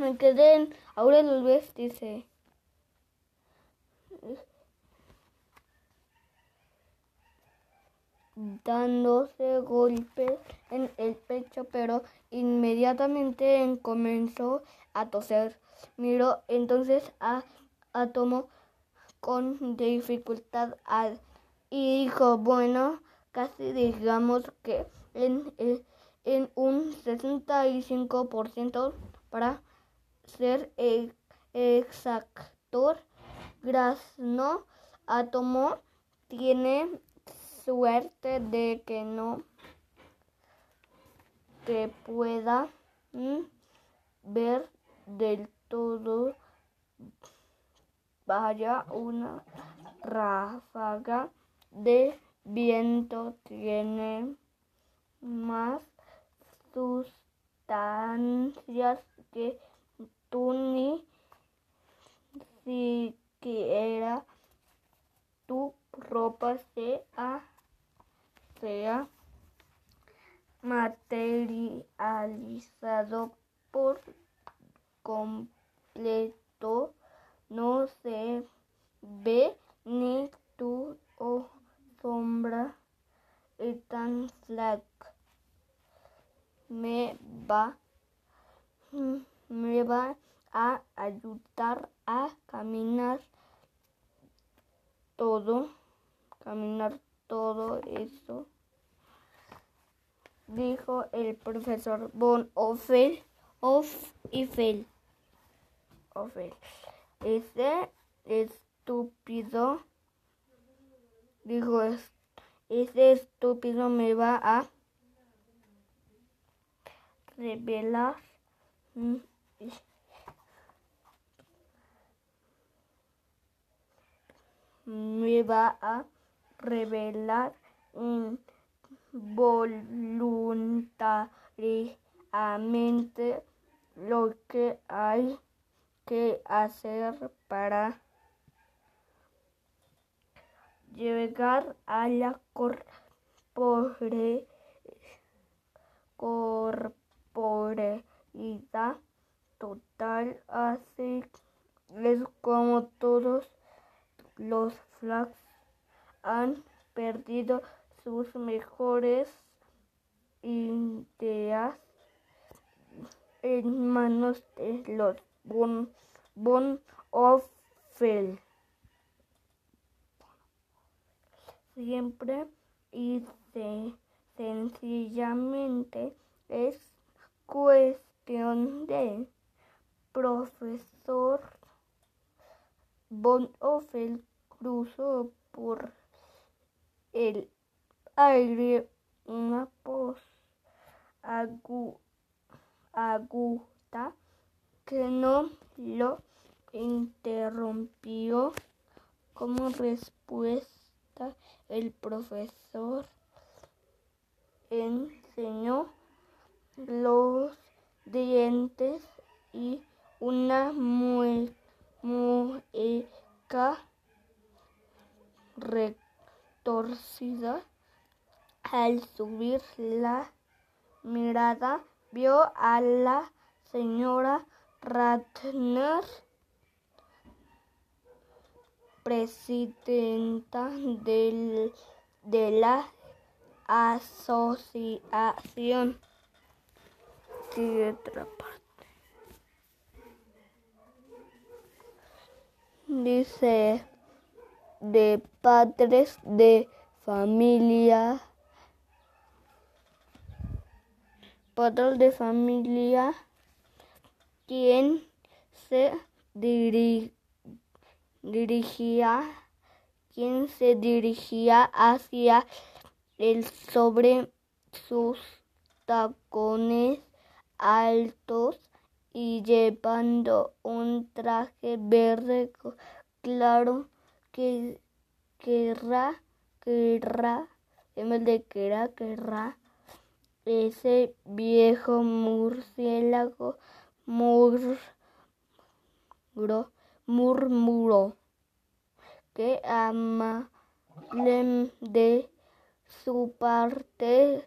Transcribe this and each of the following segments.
me quedé en Aurelio Luis, dice. dándose golpes en el pecho, pero inmediatamente comenzó a toser. Miró entonces a, a Tomo con dificultad y dijo, bueno, casi digamos que en, en un 65% para ser exactor, Grasno Atomo tiene suerte de que no te pueda mm, ver del todo. Vaya una ráfaga de viento tiene más sustancias que tú ni siquiera tu ropa se ha sea materializado por completo, no se ve ni tu sombra y tan flac me va me va a ayudar a caminar todo caminar todo eso, dijo el profesor Von Offel, of Eiffel. Ese estúpido, dijo, ese estúpido me va a revelar me va a revelar voluntariamente lo que hay que hacer para llegar a la corporeidad total. Así es como todos los flags han perdido sus mejores ideas en manos de los Bon, bon Siempre y sencillamente es cuestión de profesor Von Offel cruzó por el aire una voz aguda que no lo interrumpió. Como respuesta el profesor enseñó los dientes y una mueca torcida. Al subir la mirada, vio a la señora Ratner, presidenta del, de la asociación. otra parte. Dice de padres de familia, padres de familia, quien se dirigía, quien se dirigía hacia el sobre sus tacones altos y llevando un traje verde claro que querrá, querrá, en vez de querrá, querrá, ese viejo murciélago murmuró, murmuró que ama de su parte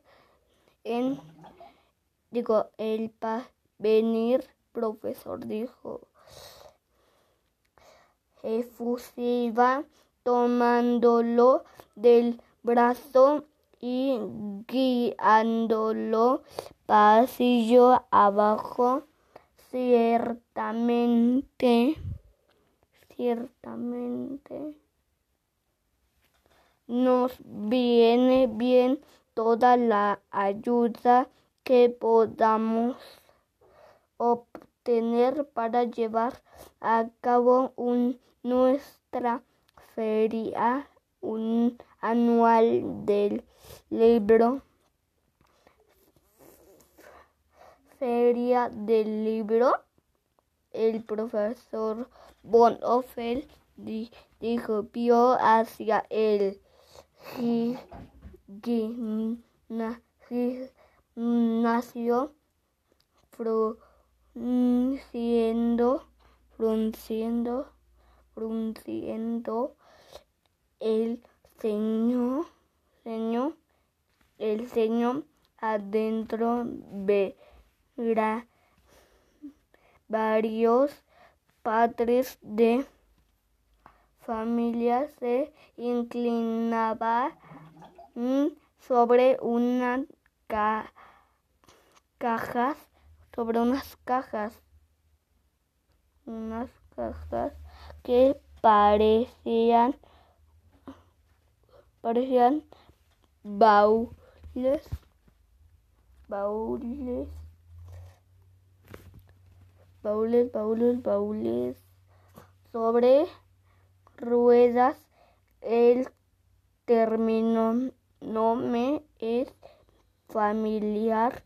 en digo el pa venir profesor dijo efusiva tomándolo del brazo y guiándolo pasillo abajo. Ciertamente, ciertamente nos viene bien toda la ayuda que podamos obtener para llevar a cabo un, nuestra feria anual del libro. Feria del libro. El profesor Bonhoeffer dijo, vio hacia el gimnasio frunciendo, frunciendo el ceño, ceño, el ceño adentro verá varios padres de familia se inclinaba sobre una cajas, sobre unas cajas, unas cajas que parecían parecían baúles, baúles, baúles, baúles, baúles sobre ruedas. El término no me es familiar,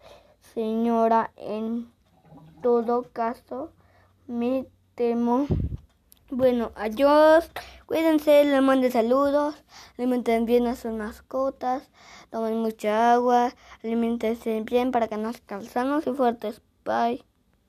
señora. En todo caso, me temo. Bueno, adiós. Cuídense, les mando saludos. Alimenten bien a sus mascotas. Tomen mucha agua. Alimentense bien para que nos calzamos y fuertes. Bye.